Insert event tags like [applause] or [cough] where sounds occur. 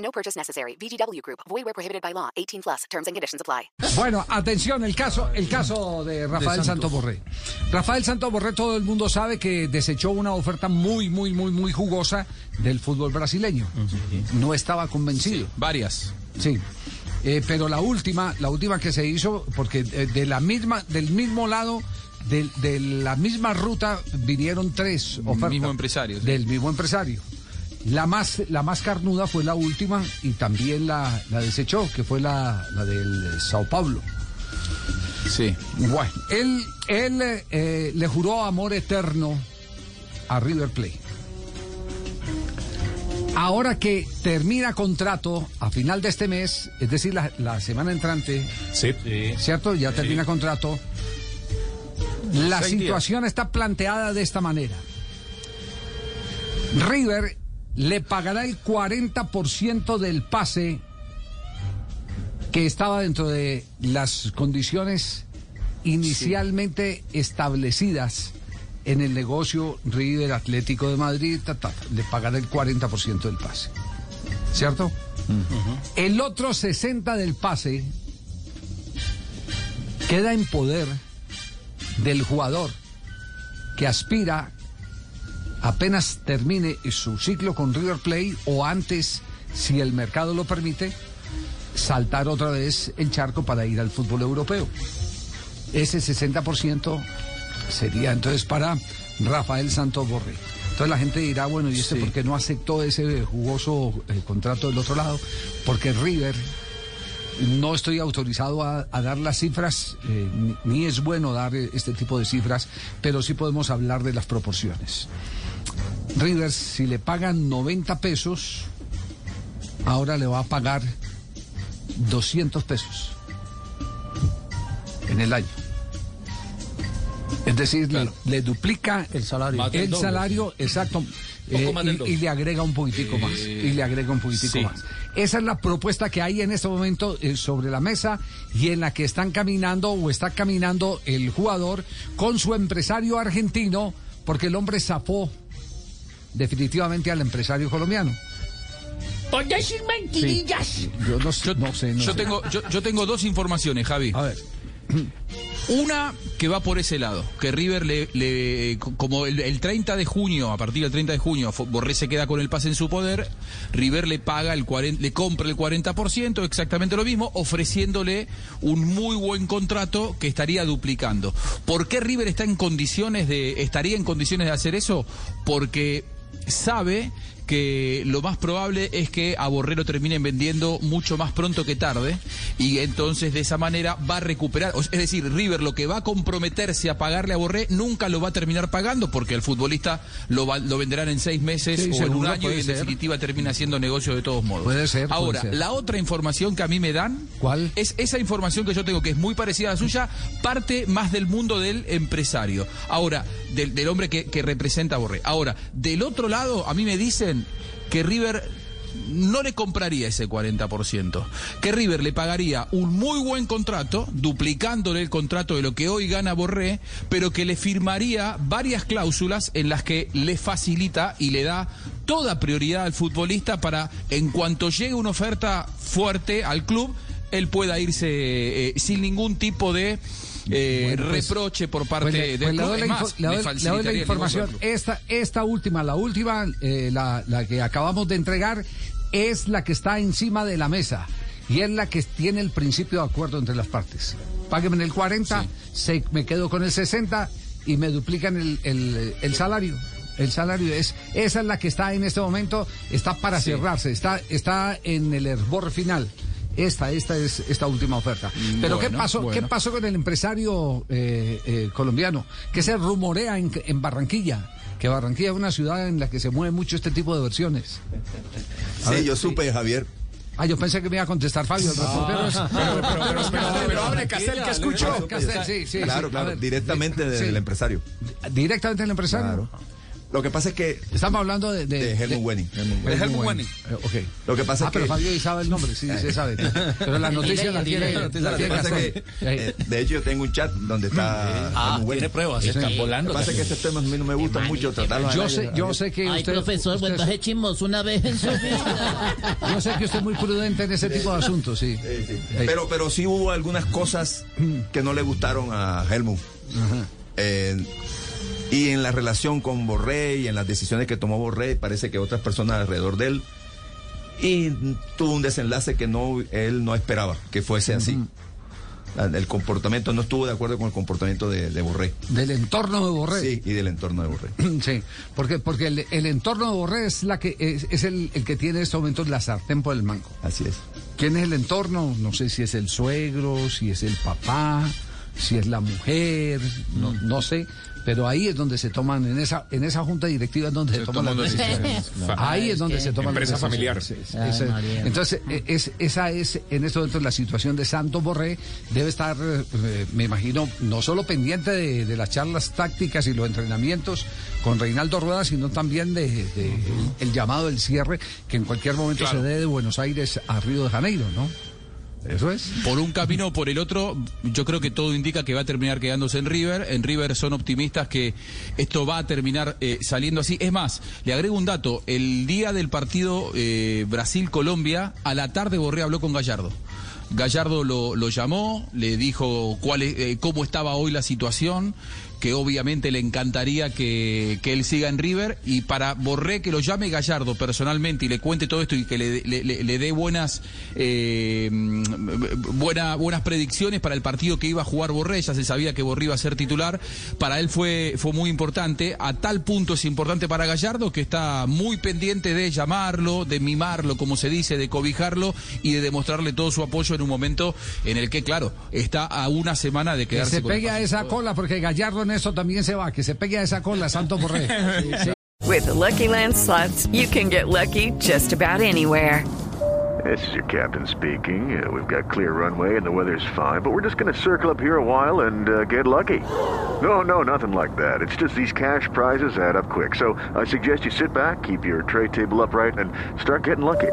No purchase necessary. VGW Group. Void where prohibited by law. 18 plus. Terms and conditions apply. Bueno, atención, el caso, el caso de Rafael Santos Borré. Rafael Santos Borré, todo el mundo sabe que desechó una oferta muy, muy, muy, muy jugosa del fútbol brasileño. No estaba convencido. Varias. Sí. Eh, pero la última, la última que se hizo, porque eh, de la misma, del mismo lado, de, de la misma ruta vinieron tres ofertas. Mismo empresario, sí. Del mismo empresario. La más, la más carnuda fue la última y también la, la desechó, que fue la, la del Sao Paulo. Sí. Bueno, él, él eh, le juró amor eterno a River Plate. Ahora que termina contrato a final de este mes, es decir, la, la semana entrante, Sí. ¿cierto? Ya termina contrato. La Seis situación está planteada de esta manera. River le pagará el 40% del pase que estaba dentro de las condiciones inicialmente establecidas en el negocio River Atlético de Madrid, ta, le pagará el 40% del pase. ¿Cierto? El otro 60% del pase queda en poder del jugador que aspira apenas termine su ciclo con River Plate o antes, si el mercado lo permite, saltar otra vez el charco para ir al fútbol europeo. Ese 60% sería entonces para Rafael Santos Borré. Entonces la gente dirá, bueno, ¿y este Sí. por qué no aceptó ese jugoso eh, contrato del otro lado? Porque River no estoy autorizado a, a dar las cifras, eh, ni, ni es bueno dar eh, este tipo de cifras, pero sí podemos hablar de las proporciones. River, si le pagan 90 pesos, ahora le va a pagar 200 pesos en el año. Es decir, le- le, duplica el salario. El doble, salario, exacto. eh, y- le agrega un poquitico más. Y le agrega un poquitico sí. más. Esa es la propuesta que hay en este momento eh, sobre la mesa y en la que están caminando o está caminando el jugador con su empresario argentino, porque el hombre zafó definitivamente al empresario colombiano. Por decir mentirillas. Yo no, Yo, no sé, no yo sé. tengo, yo, yo tengo dos informaciones, Javi. A ver. [clears throat] Una que va por ese lado, que River le, como el, el 30 de junio, a partir del 30 de junio, Borré se queda con el pase en su poder, River le paga el 40, le compra el 40%, exactamente lo mismo, ofreciéndole un muy buen contrato que estaría duplicando. ¿Por qué River está en condiciones de, estaría en condiciones de hacer eso? Porque sabe que lo más probable es que a Borré lo terminen vendiendo mucho más pronto que tarde y entonces de esa manera va a recuperar, es decir, River lo que va a comprometerse a pagarle a Borré nunca lo va a terminar pagando porque el futbolista lo, va- lo venderán en seis meses Sí, o en un año y en ser. definitiva termina siendo negocio de todos modos. Puede ser, puede Ahora, ser. la otra información que a mí me dan ¿Cuál? es esa información que yo tengo que es muy parecida a la suya, parte más del mundo del empresario. Ahora, del, del hombre que, que representa a Borré. Ahora, del otro lado, a mí me dicen que River no le compraría ese 40%. Que River le pagaría un muy buen contrato, duplicándole el contrato de lo que hoy gana Borré, pero que le firmaría varias cláusulas en las que le facilita y le da toda prioridad al futbolista para, en cuanto llegue una oferta fuerte al club, él pueda irse eh, sin ningún tipo de eh, Bueno, pues, reproche por parte Pues del pues club. más, le doy- le le doy la información. Esta, esta última, la última, eh, la, la que acabamos de entregar, es la que está encima de la mesa y es la que tiene el principio de acuerdo entre las partes. Págueme en el 40, se- me quedo con el 60 y me duplican el, el- el salario. El salario es esa es la que está en este momento, está para cerrarse, está está en el hervor final. Esta, esta es esta última oferta. Pero ¿qué Bueno, pasó? ¿Qué pasó con el empresario eh, eh, colombiano? Que se rumorea en, en Barranquilla, que Barranquilla es una ciudad en la que se mueve mucho este tipo de versiones. A Sí, ver, yo supe, Javier, Ah, yo pensé que me iba a contestar Fabio, el reportero. es- Pero, pero, pero, pero, pero hable, Castel, que escuchó. Castel, sí, sí, Claro, sí. claro, ver, directamente sí. del empresario. Directamente del empresario. Claro. Lo que pasa es que Estamos hablando de... de Helmut Wenning. De Helmut Wenning. Eh, ok. Lo que pasa ah, es pero que Fabio ahí sabe el nombre, sí, se sabe. [laughs] Pero la noticia la tiene... Lo que pasa es eh, de hecho, yo tengo un chat donde está Ah, Helmut tiene pruebas. Están Lo que volando. pasa es que estos temas a mí no me gustan mucho tratarlos. Yo sé, yo sé que Ay, usted... profesor, usted- a ser chismoso una vez en su [laughs] vida. Yo sé que usted es muy prudente en ese tipo de asuntos, sí. Sí, sí. Pero, pero sí hubo algunas cosas que no le gustaron a Helmut. Eh, y en la relación con Borré y en las decisiones que tomó Borré, parece que otras personas alrededor de él. Y tuvo un desenlace que no él no esperaba que fuese así. El comportamiento, no estuvo de acuerdo con el comportamiento de, de Borré. Del entorno de Borré. Sí, y del entorno de Borré. [clears throat] Sí, porque, porque el, el entorno de Borré es, la que, es, es el, el que tiene en este momento la sartén por el mango. Así es. ¿Quién es el entorno? No sé si es el suegro, si es el papá, si es la mujer, no, no sé. Pero ahí es donde se toman, en esa, en esa junta directiva es donde se, toman toman las decisiones. decisiones. Ahí es donde se toman Empresa las decisiones. familiar. Ay, entonces, eh, es, esa es en este momento la situación de Santos Borré. Debe estar, eh, me imagino, no solo pendiente de, de las charlas tácticas y los entrenamientos con Reinaldo Rueda, sino también de, de el llamado del cierre que en cualquier momento Claro. se dé de Buenos Aires a Río de Janeiro, ¿no? Eso es. Por un camino o por el otro, yo creo que todo indica que va a terminar quedándose en River. En River son optimistas que esto va a terminar eh, saliendo así. Es más, le agrego un dato. El día del partido eh, Brasil-Colombia, a la tarde Borré habló con Gallardo. Gallardo lo, lo llamó, le dijo cuál es- eh, cómo estaba hoy la situación, que obviamente le encantaría que, que él siga en River y para Borré que lo llame Gallardo personalmente y le cuente todo esto y que le, le- le- dé buenas eh, buena- buenas predicciones para el partido que iba a jugar Borré, ya se sabía que Borré iba a ser titular, para él fue, fue muy importante, a tal punto es importante para Gallardo que está muy pendiente de llamarlo, de mimarlo, como se dice, de cobijarlo y de demostrarle todo su apoyo un momento en el que, claro, está a una semana de Que quedarse se con el pegue a esa cola, porque Gallardo en eso también se va, que se pegue a esa cola, Santos Borré. [laughs] Sí, sí. With the Lucky Land slots, you can get lucky just about anywhere. This is your captain speaking. Uh, we've got clear runway and the weather's fine, but we're just going to circle up here a while and uh, get lucky. No, no, nothing like that. It's just these cash prizes add up quick. So I suggest you sit back, keep your tray table upright, and start getting lucky.